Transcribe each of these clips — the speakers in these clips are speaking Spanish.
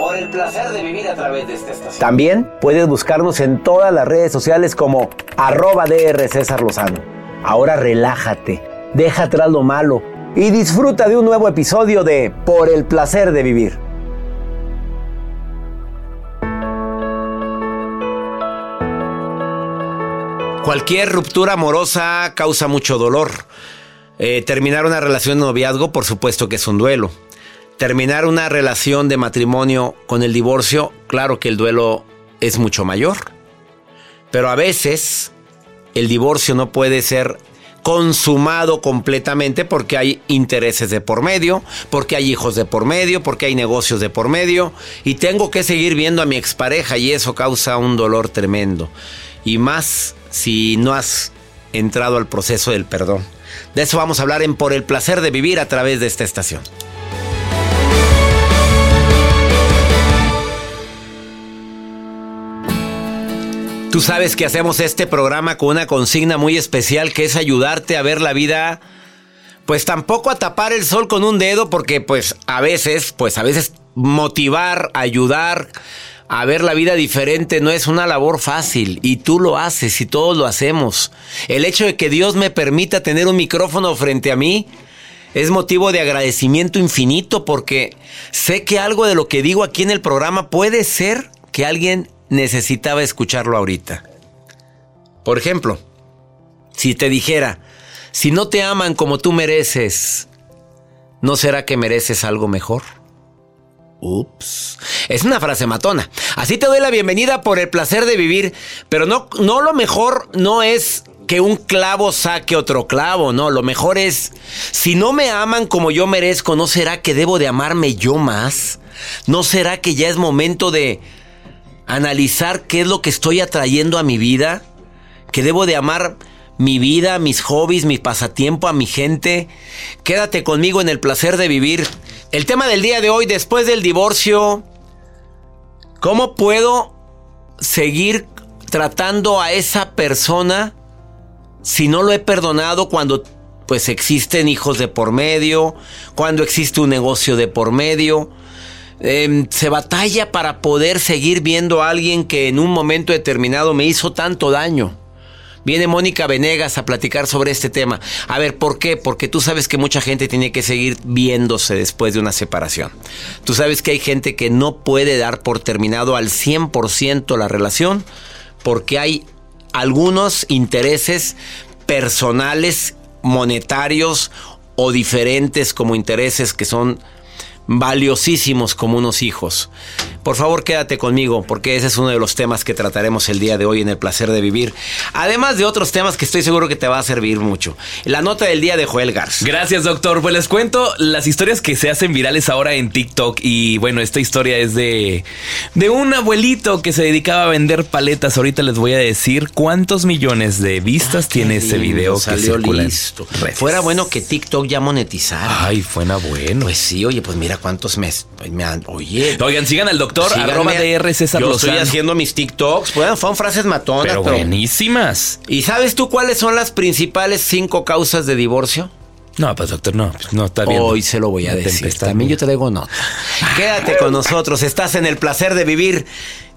Por el placer de vivir a través de esta estación. También puedes buscarnos en todas las redes sociales como arroba DR César Lozano. Ahora relájate, deja atrás lo malo y disfruta de un nuevo episodio de Por el placer de vivir. Cualquier ruptura amorosa causa mucho dolor. Eh, terminar una relación de noviazgo, por supuesto que es un duelo. Terminar una relación de matrimonio con el divorcio, claro que el duelo es mucho mayor. Pero a veces el divorcio no puede ser consumado completamente porque hay intereses de por medio, porque hay hijos de por medio, porque hay negocios de por medio y tengo que seguir viendo a mi expareja y eso causa un dolor tremendo. Y más si no has entrado al proceso del perdón. De eso vamos a hablar en Por el placer de vivir a través de esta estación. Tú sabes que hacemos este programa con una consigna muy especial que es ayudarte a ver la vida, pues tampoco a tapar el sol con un dedo, porque pues a veces, pues a veces motivar, ayudar a ver la vida diferente no es una labor fácil y tú lo haces y todos lo hacemos. El hecho de que Dios me permita tener un micrófono frente a mí es motivo de agradecimiento infinito porque sé que algo de lo que digo aquí en el programa puede ser que alguien necesitaba escucharlo ahorita. Por ejemplo, si te dijera, si no te aman como tú mereces, ¿no será que mereces algo mejor? Ups. Es una frase matona. Así te doy la bienvenida por el placer de vivir, pero no, no lo mejor no es que un clavo saque otro clavo, no, lo mejor es, si no me aman como yo merezco, ¿no será que debo de amarme yo más? ¿No será que ya es momento de analizar qué es lo que estoy atrayendo a mi vida? ¿Que debo de amar mi vida, mis hobbies, mi pasatiempo, a mi gente? Quédate conmigo en el placer de vivir. El tema del día de hoy, después del divorcio, ¿cómo puedo seguir tratando a esa persona si no lo he perdonado cuando pues existen hijos de por medio, cuando existe un negocio de por medio? Eh, se batalla para poder seguir viendo a alguien que en un momento determinado me hizo tanto daño. Viene Mónica Venegas a platicar sobre este tema. A ver, ¿por qué? Porque tú sabes que mucha gente tiene que seguir viéndose después de una separación. Tú sabes que hay gente que no puede dar por terminado al 100% la relación porque hay algunos intereses personales, monetarios o diferentes como intereses que son valiosísimos como unos hijos. Por favor, quédate conmigo, porque ese es uno de los temas que trataremos el día de hoy en el placer de vivir. Además de otros temas que estoy seguro que te va a servir mucho. La nota del día de Joel Garza. Gracias, doctor. Pues les cuento las historias que se hacen virales ahora en TikTok. Y bueno, esta historia es de, de un abuelito que se dedicaba a vender paletas. Ahorita les voy a decir cuántos millones de vistas tiene ese video que Salió circula en listo. Fuera bueno que TikTok ya monetizara. Ay, fuera bueno. Pues sí, oye, pues mira cuántos meses. Me han, oye. Oigan, sigan al doctor, síganme. arroba DR César Yo Lozano. estoy haciendo mis TikToks. Bueno, fueron frases matonas, Pero pero. buenísimas. ¿Y sabes tú cuáles son las principales cinco causas de divorcio? No, pues doctor, no, pues, no está bien. Hoy se lo voy a decir. También yo traigo nota. Quédate con nosotros. Estás en el placer de vivir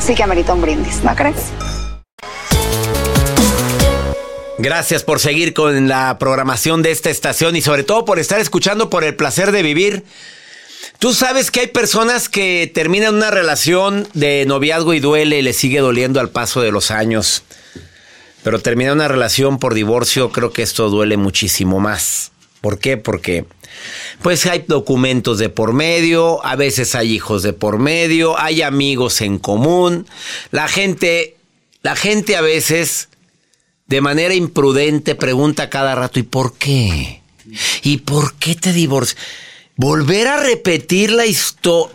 sí que amerita un brindis, ¿no crees? Gracias por seguir con la programación de esta estación y sobre todo por estar escuchando por el placer de vivir. Tú sabes que hay personas que terminan una relación de noviazgo y duele y le sigue doliendo al paso de los años. Pero terminar una relación por divorcio, creo que esto duele muchísimo más. ¿Por qué? Porque pues hay documentos de por medio, a veces hay hijos de por medio, hay amigos en común. La gente, la gente a veces de manera imprudente pregunta cada rato, ¿y por qué? ¿Y por qué te divorcias? Volver a repetir la historia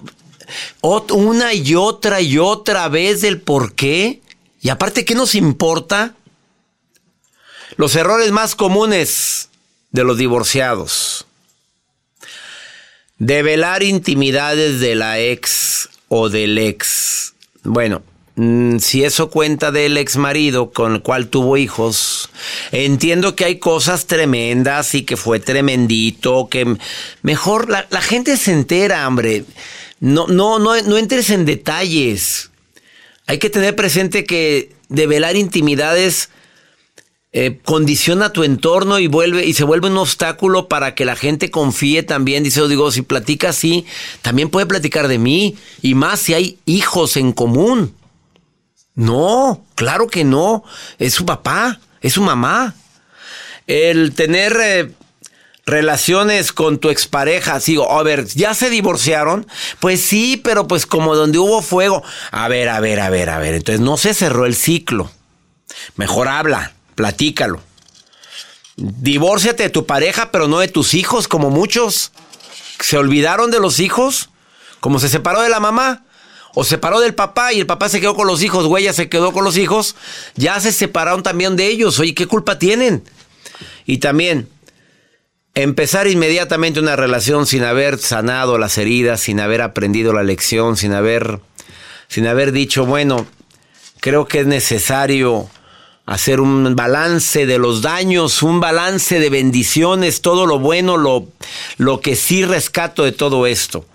una y otra y otra vez del por qué. Y aparte, ¿qué nos importa? Los errores más comunes de los divorciados. Develar intimidades de la ex o del ex. Bueno, mm, si eso cuenta del ex marido con el cual tuvo hijos, entiendo que hay cosas tremendas y que fue tremendito, que mejor la gente se entera, hombre. No, no, no, no entres en detalles. Hay que tener presente que develar intimidades eh, condiciona tu entorno y vuelve y se vuelve un obstáculo para que la gente confíe también. Dice, digo, si platica así, también puede platicar de mí y más si hay hijos en común. No, claro que no. Es su papá, es su mamá. El tener eh, relaciones con tu expareja, digo, a ver, ¿ya se divorciaron? Pues sí, pero pues como donde hubo fuego. A ver, a ver, a ver, a ver. Entonces no se cerró el ciclo. Mejor habla, platícalo. Divórciate de tu pareja, pero no de tus hijos, como muchos. Se olvidaron de los hijos, como se separó de la mamá. O se separó del papá y el papá se quedó con los hijos, güey, ya se quedó con los hijos. Ya se separaron también de ellos. Oye, ¿qué culpa tienen? Y también, empezar inmediatamente una relación sin haber sanado las heridas, sin haber aprendido la lección, sin haber, sin haber dicho, bueno, creo que es necesario hacer un balance de los daños, un balance de bendiciones, todo lo bueno, lo, lo que sí rescato de todo esto.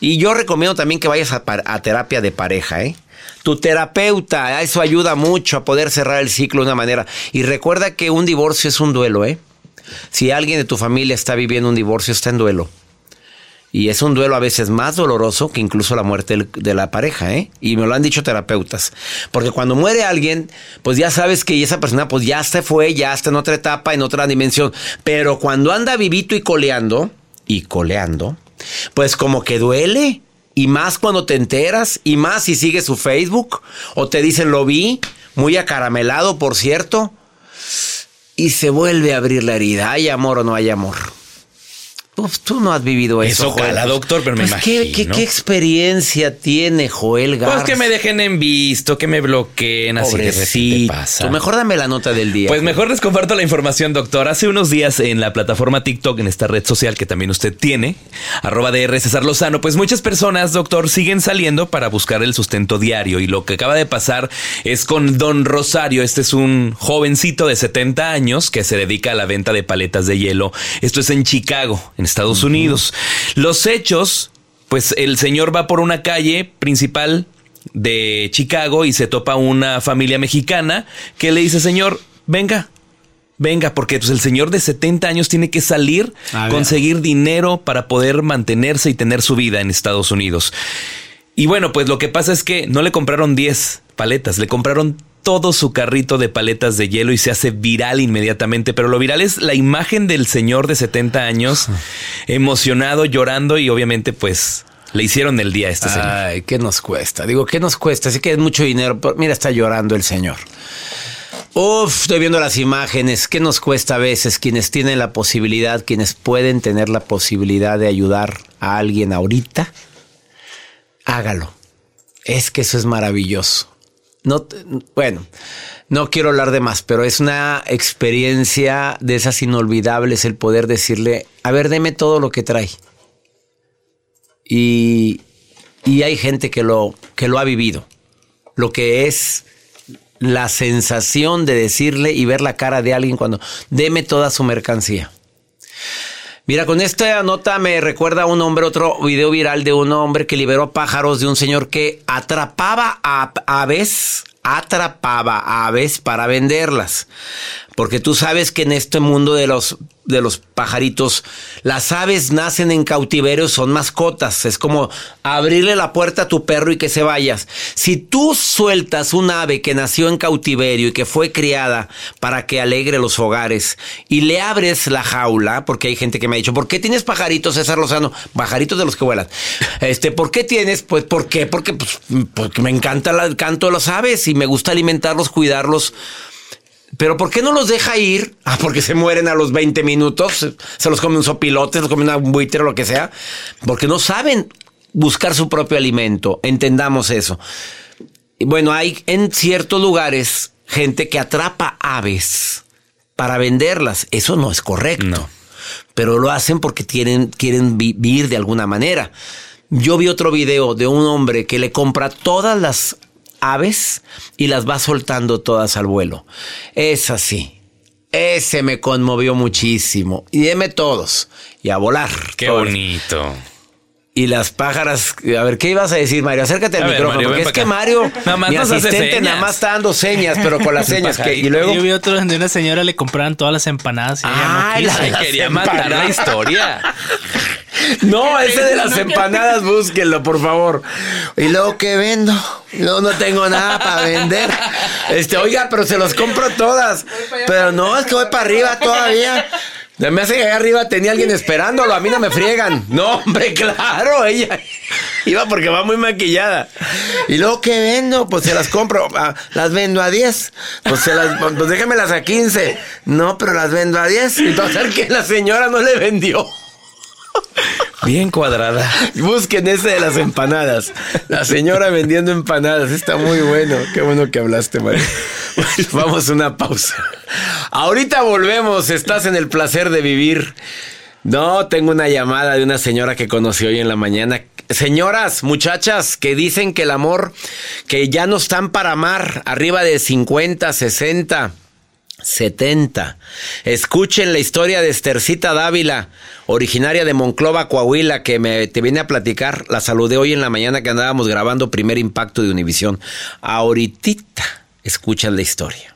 Y yo recomiendo también que vayas a, a terapia de pareja, ¿eh? Tu terapeuta, eso ayuda mucho a poder cerrar el ciclo de una manera. Y recuerda que un divorcio es un duelo, ¿eh? Si alguien de tu familia está viviendo un divorcio, está en duelo. Y es un duelo a veces más doloroso que incluso la muerte de la pareja, ¿eh? Y me lo han dicho terapeutas. Porque cuando muere alguien, pues ya sabes que esa persona pues ya se fue, ya está en otra etapa, en otra dimensión. Pero cuando anda vivito y coleando, y coleando, pues como que duele. Y más cuando te enteras, y más si sigues su Facebook, o te dicen lo vi, muy acaramelado, por cierto, y se vuelve a abrir la herida. ¿Hay amor o no hay amor? Tú, tú no has vivido eso. Eso cala, Joel. doctor, pero me Pues, ¿qué, qué, imagino. qué experiencia tiene Joel Garza? Pues que me dejen en visto, que me bloqueen, así que ¿qué te Pobrecito. pasa? Tú mejor dame la nota del día. Pues mejor les comparto la información, doctor. Hace unos días en la plataforma TikTok, en esta red social que también usted tiene, arroba DR César Lozano, pues muchas personas, doctor, siguen saliendo para buscar el sustento diario. Y lo que acaba de pasar es con Don Rosario. Este es un jovencito de 70 años que se dedica a la venta de paletas de hielo. Esto es en Chicago, en Estados Unidos. Los hechos, pues el señor va por una calle principal de Chicago y se topa una familia mexicana que le dice, señor, venga, venga, porque pues, el señor de 70 años tiene que salir, A ver. conseguir dinero para poder mantenerse y tener su vida en Estados Unidos. Y bueno, pues lo que pasa es que no le compraron 10 paletas, le compraron todo su carrito de paletas de hielo y se hace viral inmediatamente. Pero lo viral es la imagen del señor de 70 años, emocionado, llorando y obviamente pues le hicieron el día a este señor. Ay, ¿qué nos cuesta? Digo, ¿qué nos cuesta? Así que es mucho dinero. pero mira, está llorando el señor. Uf, estoy viendo las imágenes. ¿Qué nos cuesta a veces quienes tienen la posibilidad, quienes pueden tener la posibilidad de ayudar a alguien ahorita? Hágalo. Es que eso es maravilloso. No, bueno, no quiero hablar de más, pero es una experiencia de esas inolvidables el poder decirle, a ver, deme todo lo que trae. Y, y hay gente que lo, que lo ha vivido. Lo que es la sensación de decirle y ver la cara de alguien cuando deme toda su mercancía. Mira, con esta nota me recuerda a un hombre, otro video viral de un hombre que liberó pájaros de un señor que atrapaba a aves, atrapaba a aves para venderlas. Porque tú sabes que en este mundo de los, de los pajaritos, las aves nacen en cautiverio, son mascotas. Es como abrirle la puerta a tu perro y que se vayas. Si tú sueltas un ave que nació en cautiverio y que fue criada para que alegre los hogares y le abres la jaula, porque hay gente que me ha dicho, ¿por qué tienes pajaritos, César Lozano? Pajaritos de los que vuelan. Este, ¿por qué tienes? Pues, ¿por qué? Porque, pues, porque me encanta el canto de las aves y me gusta alimentarlos, cuidarlos. Pero ¿por qué no los deja ir? Ah, porque se mueren a los 20 minutos. Se los come un sopilote, se los come una buitre o lo que sea. Porque no saben buscar su propio alimento. Entendamos eso. Bueno, hay en ciertos lugares gente que atrapa aves para venderlas. Eso no es correcto. Pero lo hacen porque quieren, quieren vi- vivir de alguna manera. Yo vi otro video de un hombre que le compra todas las aves y las va soltando todas al vuelo. Es así. Ese me conmovió muchísimo. Y deme todos. Y a volar. Qué Todos. bonito. Y las pájaras, a ver, ¿qué ibas a decir, Mario? Acércate al A ver, micrófono, Mario, porque es que. Mario, Nada más mi asistente, nada más está dando señas, pero con las señas. que, y luego, Yo vi otro donde una señora le compraban todas las empanadas y ella Ay, no la quiso. las Quería matar la empanadas. historia. No, ese de las empanadas, búsquenlo, por favor. Y luego, ¿qué vendo? No, no tengo nada para vender. Este, oiga, pero se los compro todas. Pero no, es que voy para arriba todavía. Me hace que allá arriba tenía alguien esperándolo, a mí no me friegan. No, hombre, claro, ella iba porque va muy maquillada. Y luego, ¿qué vendo? Pues se las compro, ah, las vendo a 10. Pues, se las, pues déjamelas a 15. No, pero las vendo a 10. Entonces, que la señora no le vendió. Bien cuadrada. Busquen ese de las empanadas. La señora vendiendo empanadas. Está muy bueno. Qué bueno que hablaste, Mario. Vamos a una pausa. Ahorita volvemos. Estás en el placer de vivir. No, tengo una llamada de una señora que conocí hoy en la mañana. Señoras, muchachas, que dicen que el amor, que ya no están para amar, arriba de 50, 60, 70. Escuchen la historia de Estercita Dávila, originaria de Monclova, Coahuila, que me te viene a platicar. La saludé hoy en la mañana que andábamos grabando Primer Impacto de Univisión. Ahorita escuchan la historia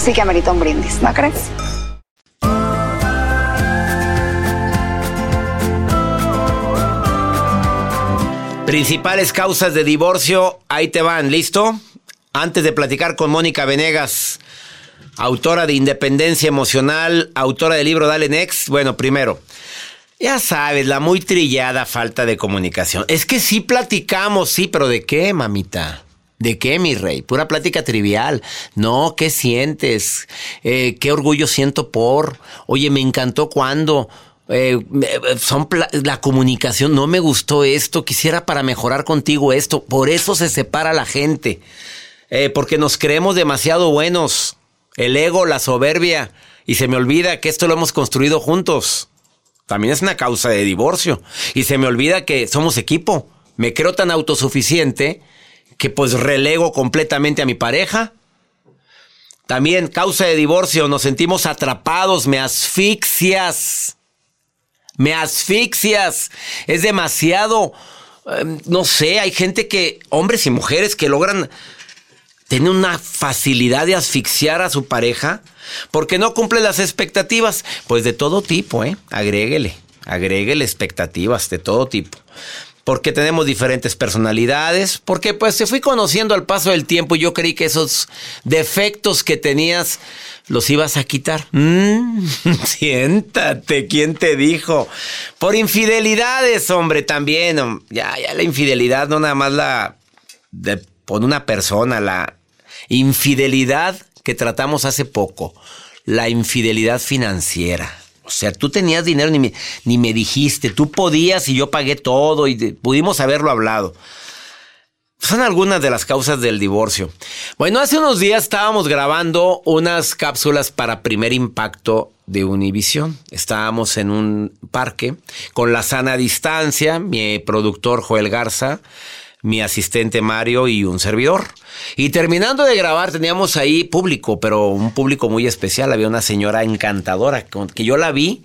sí que amerita un brindis, ¿no crees? Principales causas de divorcio, ahí te van, ¿listo? Antes de platicar con Mónica Venegas, autora de Independencia Emocional, autora del libro Dale Next. Bueno, primero, ya sabes, la muy trillada falta de comunicación. Es que sí platicamos, sí, pero ¿de qué, mamita? ¿De qué, mi rey? Pura plática trivial. No, ¿qué sientes? Eh, ¿Qué orgullo siento por? Oye, me encantó cuando... Eh, son la comunicación, no me gustó esto, quisiera para mejorar contigo esto. Por eso se separa la gente. Eh, porque nos creemos demasiado buenos. El ego, la soberbia. Y se me olvida que esto lo hemos construido juntos. También es una causa de divorcio. Y se me olvida que somos equipo. Me creo tan autosuficiente que pues relego completamente a mi pareja. También causa de divorcio, nos sentimos atrapados, me asfixias. Me asfixias. Es demasiado, eh, no sé, hay gente que, hombres y mujeres que logran tener una facilidad de asfixiar a su pareja porque no cumple las expectativas. Pues de todo tipo, ¿eh? Agréguele, agréguele expectativas de todo tipo. Porque tenemos diferentes personalidades, porque pues se fui conociendo al paso del tiempo y yo creí que esos defectos que tenías los ibas a quitar. Mm, siéntate, ¿quién te dijo? Por infidelidades, hombre, también. Ya, ya la infidelidad no nada más la de por una persona, la infidelidad que tratamos hace poco, la infidelidad financiera. O sea, tú tenías dinero ni me, ni me dijiste, tú podías y yo pagué todo y pudimos haberlo hablado. Son algunas de las causas del divorcio. Bueno, hace unos días estábamos grabando unas cápsulas para primer impacto de Univisión. Estábamos en un parque con la sana distancia, mi productor Joel Garza, mi asistente Mario y un servidor. Y terminando de grabar teníamos ahí público, pero un público muy especial. Había una señora encantadora que yo la vi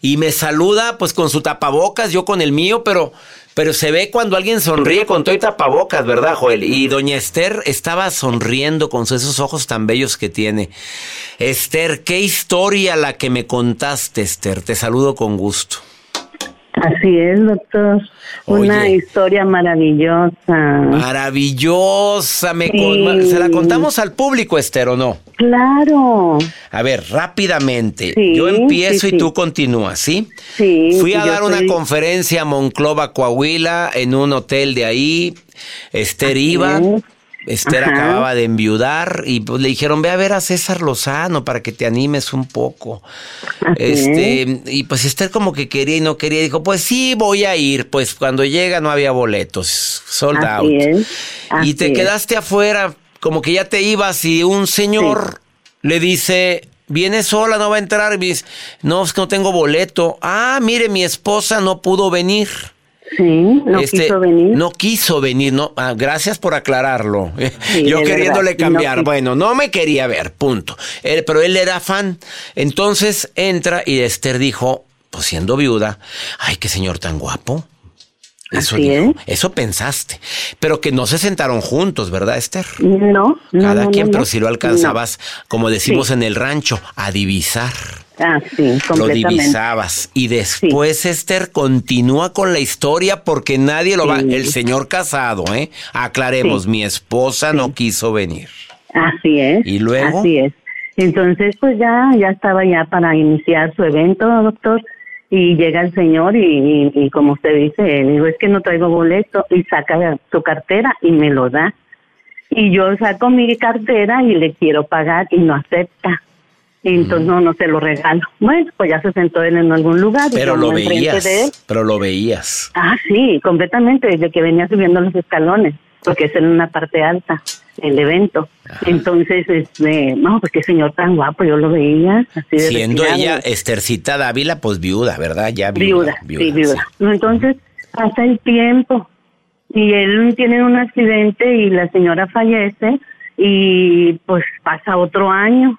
y me saluda pues con su tapabocas, yo con el mío, pero pero se ve cuando alguien sonríe con todo y tapabocas, ¿verdad, Joel? Y doña Esther estaba sonriendo con esos ojos tan bellos que tiene. Esther, qué historia la que me contaste, Esther. Te saludo con gusto. Así es, doctor. Una historia maravillosa. Maravillosa, me Sí. con- ¿se la contamos al público, Esther, o no? Claro. A ver, rápidamente. Sí, yo empiezo sí, y tú continúas, ¿sí? Sí. Fui a dar una soy- conferencia a Monclova, Coahuila, en un hotel de ahí. Esther iba. Esther Ajá. acababa de enviudar y pues le dijeron, ve a ver a César Lozano para que te animes un poco. Este, y pues Esther como que quería y no quería, dijo, pues sí, voy a ir. Pues cuando llega no había boletos, sold Así out. es, y te quedaste afuera, como que ya te ibas y un señor le dice, viene sola, no va a entrar. Y dice, no, es que no tengo boleto. Ah, mire, mi esposa no pudo venir. Sí, no Este, quiso venir. No quiso venir, no. ah, gracias por aclararlo. Sí, Yo queriéndole verdad, cambiar. bueno, no me quería ver, punto. Él- pero él era fan. Entonces entra y Esther dijo, pues siendo viuda, ay, qué señor tan guapo. Eso Así dijo, es. eso pensaste. Pero que no se sentaron juntos, ¿verdad, Esther? No, no, Cada no, quien, pero si lo alcanzabas, como decimos Sí. en el rancho, a divisar. Ah, sí, Lo divisabas. Y después, Esther, continúa con la historia porque nadie lo va. El señor casado, ¿eh? Aclaremos, Sí. mi esposa no quiso venir. Así es. ¿Y luego? Así es. Entonces, pues ya, ya estaba ya para iniciar su evento, doctor, y llega el señor y, y- y como usted dice, le digo, es que no traigo boleto, y saca su cartera y me lo da. Y yo saco mi cartera y le quiero pagar y no acepta. Entonces no, no se lo regalo. Bueno, pues ya se sentó él en algún lugar. Pero lo veías. de él. Pero lo veías. Ah, sí, completamente, desde que venía subiendo los escalones, porque es en una parte alta el evento. Entonces, este, no, pues qué señor tan guapo, yo lo veía así de Siendo retirado. ella Estercita Dávila, pues viuda, ¿verdad? Ya viuda, viuda. sí, viuda. No, Entonces, pasa el tiempo y él tiene un accidente y la señora fallece y pues pasa otro año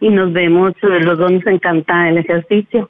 y nos vemos, eh, los dos nos encanta el ejercicio.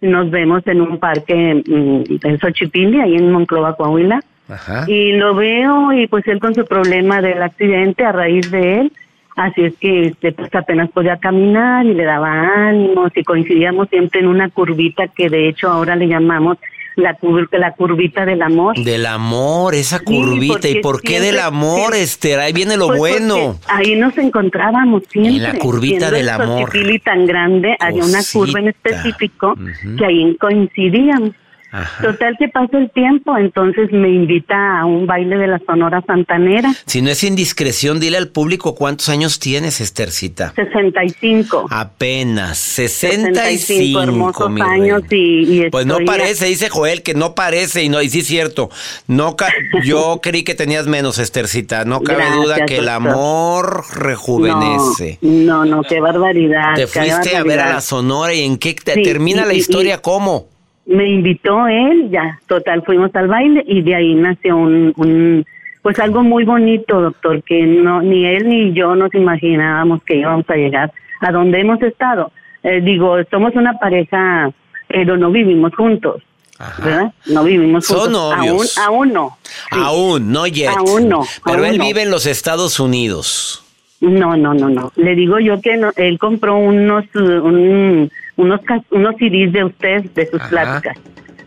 Nos vemos en un parque mm, en Xochipilli, ahí en Monclova, Coahuila. Ajá. Y lo veo y pues él con su problema del accidente a raíz de él, así es que este, pues apenas podía caminar y le daba ánimos y coincidíamos siempre en una curvita que de hecho ahora le llamamos la, cur- la curvita del amor. Del amor, esa curvita. ¿Y por qué del amor, sí. Esther? Ahí viene lo Pues bueno. Ahí nos encontrábamos siempre. En la curvita del el amor. Xochipilli tan grande, había una curva en específico que ahí coincidíamos. Total que pasa el tiempo, entonces me invita a un baile de la Sonora Santanera. Si no es indiscreción, dile al público cuántos años tienes, Estercita. 65. Apenas 65, 65 hermosos años y, y Pues no parece, dice Joel, que no parece, y no, y sí es cierto. No ca- yo creí que tenías menos, Estercita. No cabe Gracias, duda que el amor rejuvenece. No, no, qué barbaridad. Te qué fuiste a ver a la Sonora y en qué te Sí, termina y- la historia, ¿cómo? Me invitó él, ya, total, fuimos al baile y de ahí nació un, un pues algo muy bonito, doctor, que no ni él ni yo nos imaginábamos que íbamos a llegar a donde hemos estado. Eh, digo, somos una pareja, pero no vivimos juntos, ¿verdad? No vivimos Son juntos. novios. Aún, aún no. Aún, no yet. Aún no, Pero aún él no. vive en los Estados Unidos. No, no, no, no. Le digo yo que no- él compró unos un- unos unos CDs de usted de sus pláticas.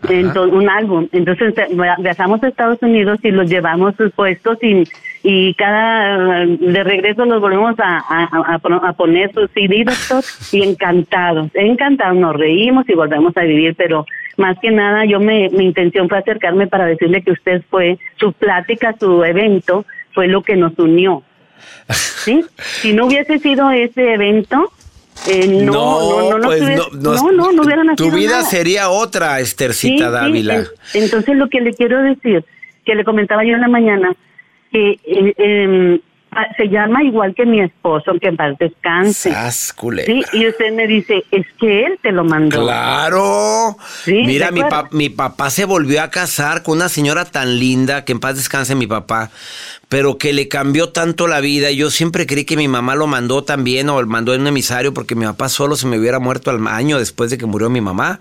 Entonces, un álbum. Entonces eh, viajamos a Estados Unidos y los llevamos sus puestos y, y cada eh, de regreso los volvemos a, a, a- a poner sus CD, doctor, y encantados, encantados, nos reímos y volvemos a vivir, pero más que nada yo me, mi intención fue acercarme para decirle que usted fue, su plática, su evento, fue lo que nos unió. ¿Sí? Si no hubiese sido ese evento, eh, no, no, no, no, pues no, no, no, no nacido Tu vida nada. sería otra, Estercita Sí, sí, Dávila. en- entonces lo que le quiero decir, que le comentaba yo en la mañana, que eh, ah, se llama igual que mi esposo, que en paz descanse. Sí, y usted me dice, es que él te lo mandó. Claro. Sí, Mira, ¿de mi, pa- mi papá se volvió a casar con una señora tan linda, que en paz descanse mi papá, pero que le cambió tanto la vida. Yo siempre creí que mi mamá lo mandó también o lo mandó en un emisario porque mi papá solo se me hubiera muerto al año después de que murió mi mamá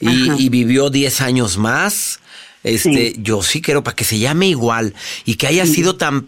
y, y vivió 10 años más. Este, yo sí quiero para que se llame igual y que haya sido tan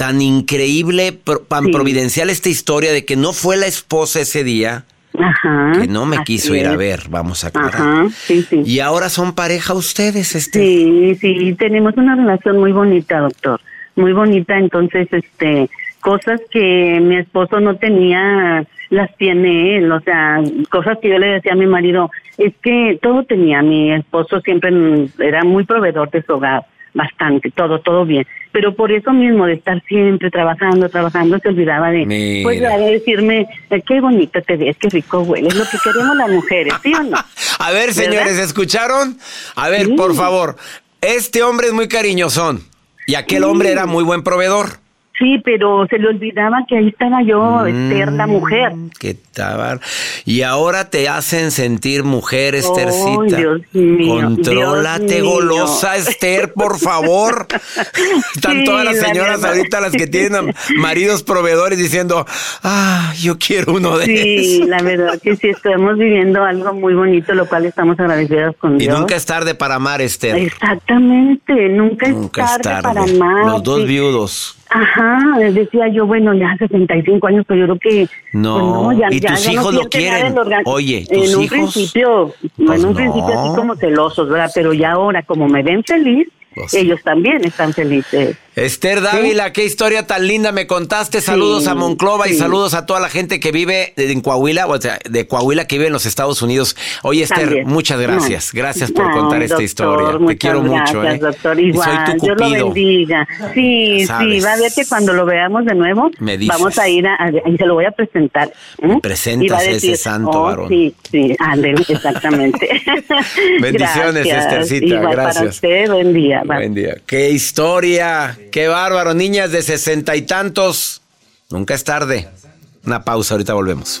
tan increíble, tan Sí. providencial esta historia de que no fue la esposa ese día, Ajá. que no me quiso ir a ver, vamos a aclarar. Ajá, sí, sí. Y ahora son pareja ustedes, este. Sí, sí, tenemos una relación muy bonita, doctor. Muy bonita, entonces, este, cosas que mi esposo no tenía, las tiene él. O sea, cosas que yo le decía a mi marido, es que todo tenía. Mi esposo siempre era muy proveedor de su hogar. Bastante, todo, todo bien. Pero por eso mismo de estar siempre trabajando, trabajando, se olvidaba de, Mira. pues de decirme, eh, qué bonita te ves, qué rico hueles, lo que queremos las mujeres, ¿sí o no? A ver, señores, ¿Verdad? ¿escucharon? A ver, Sí. por favor. Este hombre es muy cariñosón. Y aquel hombre era muy buen proveedor. Sí, pero se le olvidaba que ahí estaba yo, Esther, la mujer. ¿Qué tal? Y ahora te hacen sentir mujer, Esthercita. Dios mío, Contrólate, Dios mío. golosa, Esther, por favor. Están Sí, todas las la señoras ahorita, las que tienen maridos proveedores, diciendo, ah, yo quiero uno de Sí, esos. la verdad que sí, estamos viviendo algo muy bonito, lo cual estamos agradecidos con Y Dios. nunca es tarde para amar, Esther. Exactamente, nunca, Nunca es es tarde, para más. Los dos sí. viudos. Ajá, decía yo, bueno, ya 65 años, pero yo creo que... No, pues ya, ¿y ya- tus ya no hijos lo siente nada quieren? el organ- Oye, En ¿tus un hijos? principio, Pues en un no. principio así como celosos, ¿verdad? Pero ya ahora, como me ven feliz, Pues sí. ellos también están felices. Esther Dávila, qué historia tan linda me contaste. Saludos a Monclova y saludos a toda la gente que vive en Coahuila, o sea, de Coahuila que vive en los Estados Unidos. Oye, Esther, muchas gracias. Gracias por contar esta historia. Te quiero mucho, gracias, ¿eh? doctor. Igual, soy tu Dios lo bendiga. Sí, Sabes. sí, va a ver que cuando lo veamos de nuevo, Me dices. vamos a ir a, a- y se lo voy a presentar. ¿m? presentas Y va a ese santo oh, varón. Sí, sí, ándele, exactamente. Bendiciones, Gracias. Esthercita, Igual para gracias. usted, buen día. Buen día. Qué historia, qué bárbaro. Niñas de sesenta y tantos. Nunca es tarde. Una pausa, ahorita volvemos.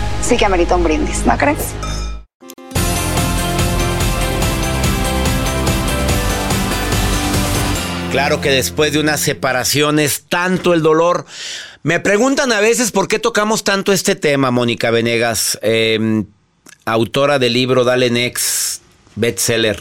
sí que amerita un brindis, ¿no crees? Claro que después de una separación es tanto el dolor. Me preguntan a veces por qué tocamos tanto este tema, Mónica Venegas, eh, autora del libro Dale Next, bestseller.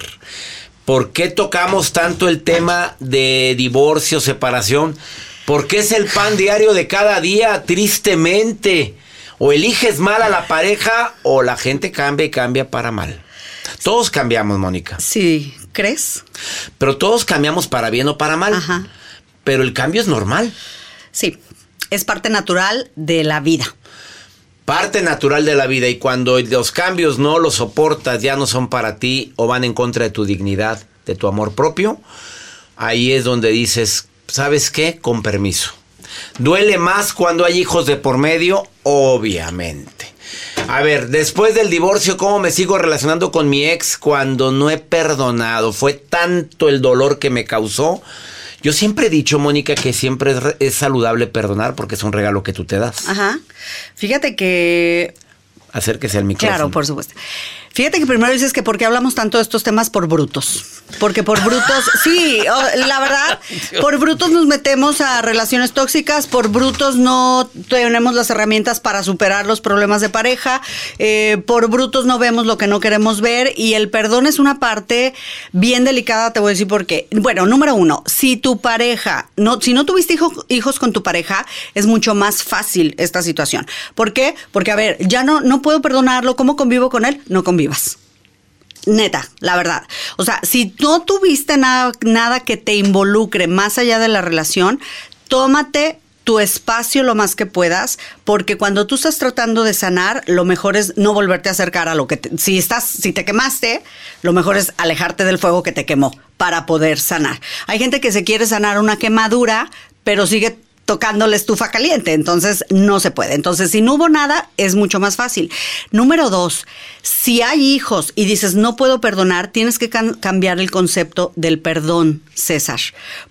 ¿Por qué tocamos tanto el tema de divorcio, separación? Porque es el pan diario de cada día, tristemente. O eliges mal a la pareja o la gente cambia y cambia para mal. Todos cambiamos, Mónica. Sí, ¿crees? Pero todos cambiamos para bien o para mal. Ajá. Pero el cambio es normal. Sí, es parte natural de la vida. Parte natural de la vida. Y cuando los cambios no los soportas, ya no son para ti o van en contra de tu dignidad, de tu amor propio, ahí es donde dices, ¿sabes qué? Con permiso. Duele más cuando hay hijos de por medio, obviamente. A ver, después del divorcio, ¿cómo me sigo relacionando con mi ex cuando no he perdonado? Fue tanto el dolor que me causó. Yo siempre he dicho, Mónica, que siempre es, saludable perdonar porque es un regalo que tú te das. Ajá. Fíjate que Acérquese al micrófono. Claro, por supuesto. Fíjate que primero dices que por qué hablamos tanto de estos temas por brutos. Porque por brutos, sí, la verdad, por brutos nos metemos a relaciones tóxicas, por brutos no tenemos las herramientas para superar los problemas de pareja, eh, por brutos no vemos lo que no queremos ver y el perdón es una parte bien delicada, te voy a decir por qué. Bueno, número uno, si tu pareja, no, si no tuviste hijo- hijos con tu pareja, es mucho más fácil esta situación. ¿Por qué? Porque, a ver, ya no, no puedo perdonarlo, ¿cómo convivo con él? No convivas. Neta, la verdad. O sea, si no tuviste nada, nada que te involucre más allá de la relación, tómate tu espacio lo más que puedas, porque cuando tú estás tratando de sanar, lo mejor es no volverte a acercar a lo que te, si estás, si te quemaste, lo mejor es alejarte del fuego que te quemó para poder sanar. Hay gente que se quiere sanar una quemadura, pero sigue tocando la estufa caliente, entonces no se puede. Entonces, si no hubo nada, es mucho más fácil. Número dos, si hay hijos y dices no puedo perdonar, tienes que cambiar el concepto del perdón, César.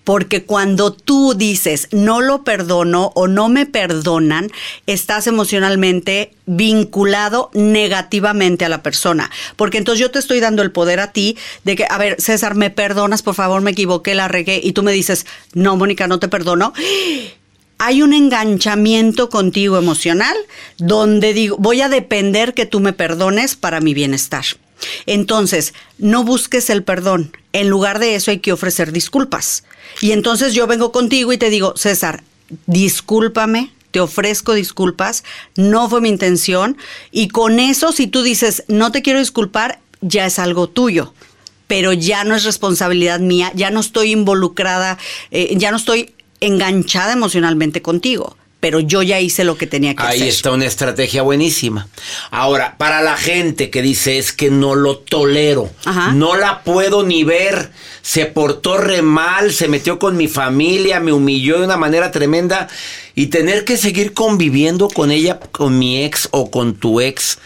Porque cuando tú dices no lo perdono o no me perdonan, estás emocionalmente vinculado negativamente a la persona. Porque entonces yo te estoy dando el poder a ti de que, a ver, César, ¿me perdonas? Por favor, me equivoqué, la regué. Y tú me dices, no, Mónica, no te perdono hay un enganchamiento contigo emocional donde digo, voy a depender que tú me perdones para mi bienestar. Entonces, no busques el perdón. En lugar de eso hay que ofrecer disculpas. Y entonces yo vengo contigo y te digo, César, discúlpame, te ofrezco disculpas, no fue mi intención. Y con eso, si tú dices, no te quiero disculpar, ya es algo tuyo pero ya no es responsabilidad mía, ya no estoy involucrada, eh, ya no estoy enganchada emocionalmente contigo, pero yo ya hice lo que tenía que Ahí hacer. está una estrategia buenísima. Ahora, para la gente que dice es que no lo tolero, no la puedo ni ver, se portó re mal, se metió con mi familia, me humilló de una manera tremenda y tener que seguir conviviendo con ella, con mi ex o con tu ex.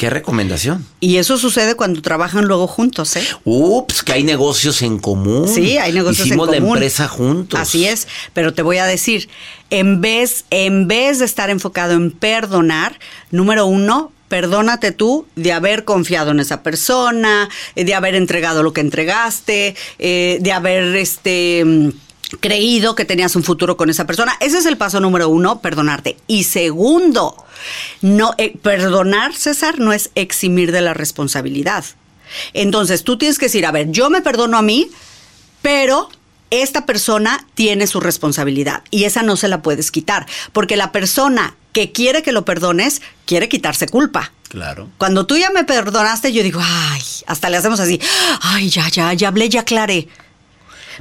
¿Qué recomendación? Y eso sucede cuando trabajan luego juntos, ¿eh? Ups, que hay negocios en común. Sí, hay negocios Hicimos en común. la empresa juntos. Así es, pero te voy a decir, en vez, en vez de estar enfocado en perdonar, número uno, perdónate tú de haber confiado en esa persona, eh, de haber entregado lo que entregaste, eh, de haber este creído que tenías un futuro con esa persona. Ese es el paso número uno, perdonarte. Y segundo, no eh, perdonar, César, no es eximir de la responsabilidad. Entonces, tú tienes que decir, a ver, yo me perdono a mí, pero esta persona tiene su responsabilidad y esa no se la puedes quitar, porque la persona que quiere que lo perdones quiere quitarse culpa. Claro. Cuando tú ya me perdonaste, yo digo, ay, hasta le hacemos así, ay, ya, ya, ya hablé, ya aclaré.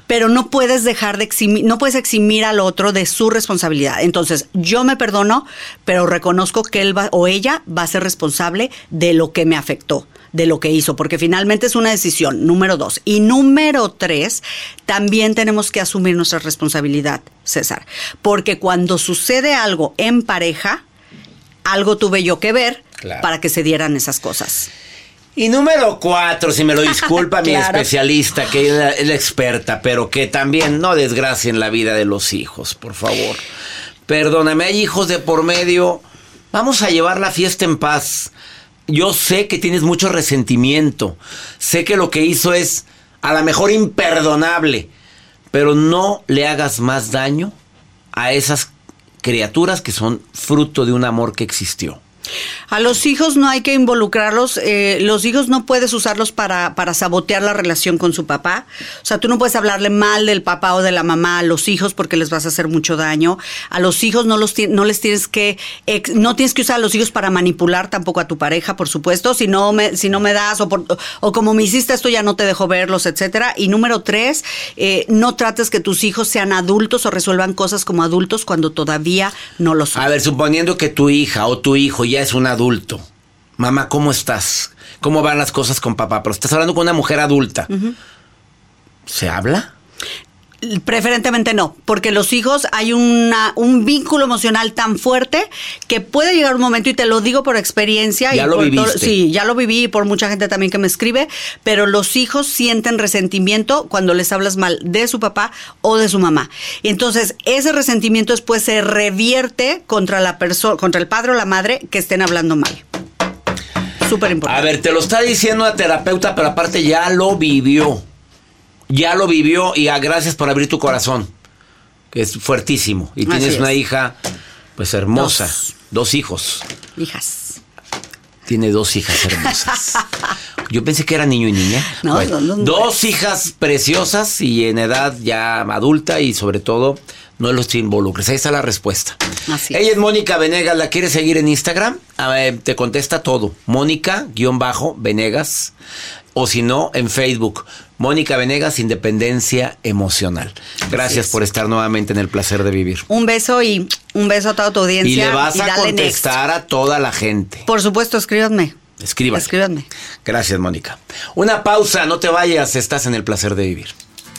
Pero no puedes dejar de eximir, no puedes eximir al otro de su responsabilidad. Entonces, yo me perdono, pero reconozco que él va, o ella va a ser responsable de lo que me afectó, de lo que hizo, porque finalmente es una decisión, número dos. Y número tres, también tenemos que asumir nuestra responsabilidad, César. Porque cuando sucede algo en pareja, algo tuve yo que ver Claro. para que se dieran esas cosas. Y número cuatro, si me lo disculpa mi Claro. especialista, que es la, es la experta, pero que también no desgracien la vida de los hijos, por favor. Perdóname, hay hijos de por medio. Vamos a llevar la fiesta en paz. Yo sé que tienes mucho resentimiento. Sé que lo que hizo es a lo mejor imperdonable. Pero no le hagas más daño a esas criaturas que son fruto de un amor que existió. A los hijos no hay que involucrarlos, eh, los hijos no puedes usarlos para, para sabotear la relación con su papá. O sea, tú no puedes hablarle mal del papá o de la mamá a los hijos porque les vas a hacer mucho daño. A los hijos no, los, no les tienes que, no tienes que usar a los hijos para manipular tampoco a tu pareja, por supuesto. Si no me, si no me das o, por- o como me hiciste esto ya no te dejo verlos, etcétera. Y número tres, eh, no trates que tus hijos sean adultos o resuelvan cosas como adultos cuando todavía no lo son. A ver, suponiendo que tu hija o tu hijo ya es un adulto. Mamá, ¿cómo estás? ¿Cómo van las cosas con papá? Pero estás hablando con una mujer adulta. ¿Se habla? Preferentemente no, porque los hijos hay una, un vínculo emocional tan fuerte que puede llegar un momento, y te lo digo por experiencia. Ya y lo por todo- sí, ya lo viví y por mucha gente también que me escribe, pero los hijos sienten resentimiento cuando les hablas mal de su papá o de su mamá. Y entonces ese resentimiento después se revierte contra la persona, contra el padre o la madre que estén hablando mal. Súper importante. A ver, te lo está diciendo una terapeuta, pero aparte ya lo vivió. Ya lo vivió y ah, gracias por abrir tu corazón, que es fuertísimo. Y Así tienes es. una hija, pues hermosa. Dos. Dos hijos. Hijas. Tiene dos hijas hermosas. Yo pensé que era niño y niña. No, Bueno, no, no, dos hijas preciosas y en edad ya adulta y sobre todo no los involucres. Ahí está la respuesta. Así Ella es Mónica Venegas, ¿la quieres seguir en Instagram? A ver, te contesta todo. Mónica-Venegas. O si no, en Facebook. Mónica Venegas, Independencia Emocional. Gracias por estar nuevamente en el placer de vivir. Un beso y un beso a toda tu audiencia. Y le vas a next. contestar a toda la gente. Por supuesto, escríbanme. Escríbame. Escríbanme. Gracias, Mónica. Una pausa, no te vayas, estás en el placer de vivir.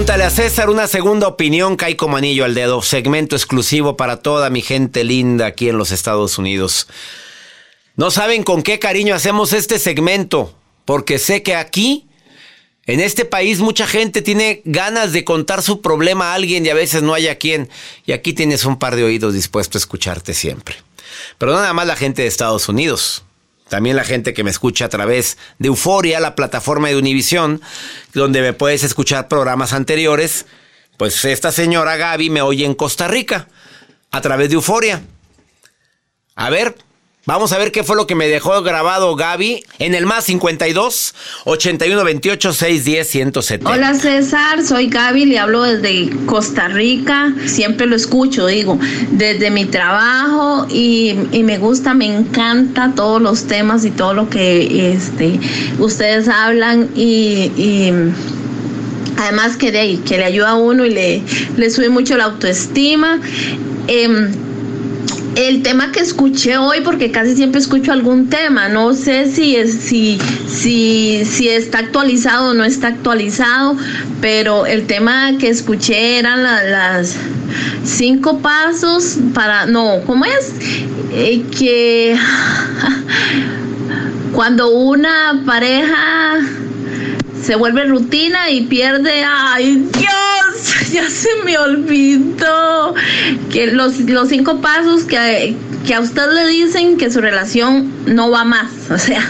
Pregúntale a César una segunda opinión, cae como anillo al dedo. Segmento exclusivo para toda mi gente linda aquí en los Estados Unidos. No saben con qué cariño hacemos este segmento, porque sé que aquí, en este país, mucha gente tiene ganas de contar su problema a alguien y a veces no hay a quien. Y aquí tienes un par de oídos dispuestos a escucharte siempre. Pero no nada más la gente de Estados Unidos. También la gente que me escucha a través de Euforia, la plataforma de Univisión, donde me puedes escuchar programas anteriores. Pues esta señora Gaby me oye en Costa Rica, a través de Euforia. A ver, vamos a ver qué fue lo que me dejó grabado Gaby en el más 52 81 28 610 170. Hola César, soy Gaby, le hablo desde Costa Rica, siempre lo escucho, digo, desde mi trabajo y, y me gusta, me encanta todos los temas y todo lo que este, ustedes hablan y, y además que, de, que le ayuda a uno y le, le sube mucho la autoestima. Em, el tema que escuché hoy, porque casi siempre escucho algún tema, no sé si es, si, si, si está actualizado o no está actualizado, pero el tema que escuché eran la- las cinco pasos para, no, ¿cómo es? Eh, que cuando una pareja se vuelve rutina y pierde, ay Dios, ya se me olvidó que los, los cinco pasos que, que a usted le dicen que su relación no va más, o sea,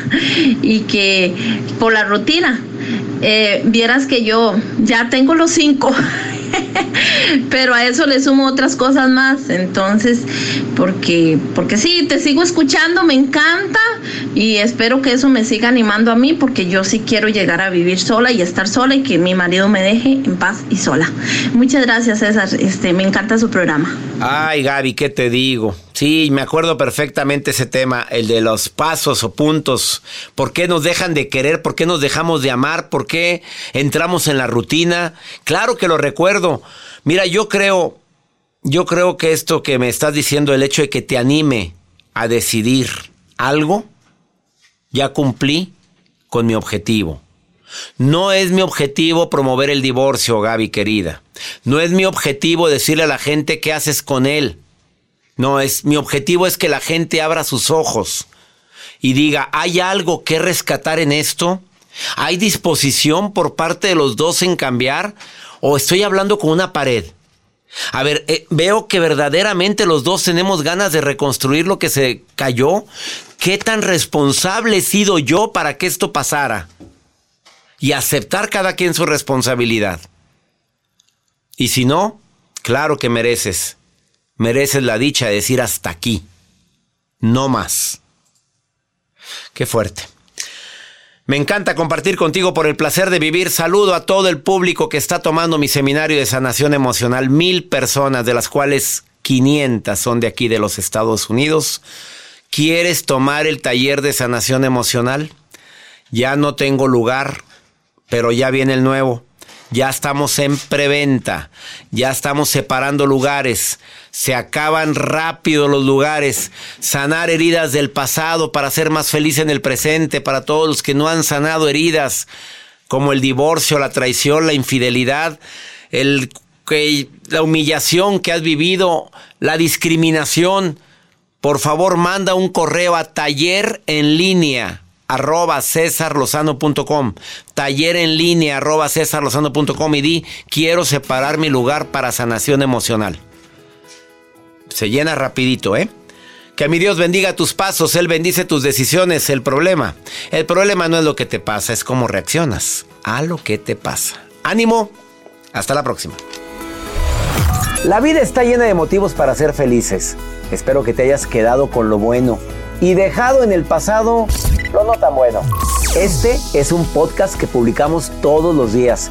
y que por la rutina, eh, vieras que yo ya tengo los cinco. Pero a eso le sumo otras cosas más, entonces, porque, porque sí, te sigo escuchando, me encanta y espero que eso me siga animando a mí, porque yo sí quiero llegar a vivir sola y estar sola y que mi marido me deje en paz y sola. Muchas gracias, César, este, me encanta su programa. Ay, Gaby, ¿qué te digo? Sí, me acuerdo perfectamente ese tema, el de los pasos o puntos. ¿Por qué nos dejan de querer? ¿Por qué nos dejamos de amar? ¿Por qué entramos en la rutina? Claro que lo recuerdo. Mira, yo creo, yo creo que esto que me estás diciendo, el hecho de que te anime a decidir algo, ya cumplí con mi objetivo. No es mi objetivo promover el divorcio, Gaby querida. No es mi objetivo decirle a la gente qué haces con él. No, es mi objetivo es que la gente abra sus ojos y diga, ¿hay algo que rescatar en esto? ¿Hay disposición por parte de los dos en cambiar? ¿O estoy hablando con una pared? A ver, eh, veo que verdaderamente los dos tenemos ganas de reconstruir lo que se cayó. ¿Qué tan responsable he sido yo para que esto pasara? Y aceptar cada quien su responsabilidad. Y si no, claro que mereces. Mereces la dicha de decir hasta aquí. No más. Qué fuerte. Me encanta compartir contigo por el placer de vivir. Saludo a todo el público que está tomando mi seminario de sanación emocional. Mil personas, de las cuales 500 son de aquí de los Estados Unidos. ¿Quieres tomar el taller de sanación emocional? Ya no tengo lugar, pero ya viene el nuevo. Ya estamos en preventa, ya estamos separando lugares, se acaban rápido los lugares, sanar heridas del pasado para ser más feliz en el presente, para todos los que no han sanado heridas como el divorcio, la traición, la infidelidad, el, la humillación que has vivido, la discriminación. Por favor, manda un correo a taller en línea arroba cesarlozano.com, taller en línea arroba cesarlozano.com y di quiero separar mi lugar para sanación emocional. Se llena rapidito, ¿eh? Que mi Dios bendiga tus pasos, Él bendice tus decisiones. El problema, el problema no es lo que te pasa, es cómo reaccionas a lo que te pasa. Ánimo, hasta la próxima. La vida está llena de motivos para ser felices. Espero que te hayas quedado con lo bueno y dejado en el pasado lo no tan bueno. Este es un podcast que publicamos todos los días,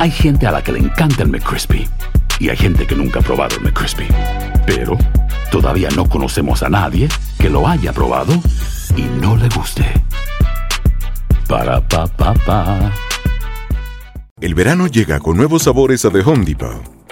Hay gente a la que le encanta el McCrispy y hay gente que nunca ha probado el McCrispy. Pero todavía no conocemos a nadie que lo haya probado y no le guste. Para pa pa pa. El verano llega con nuevos sabores a The Home Depot.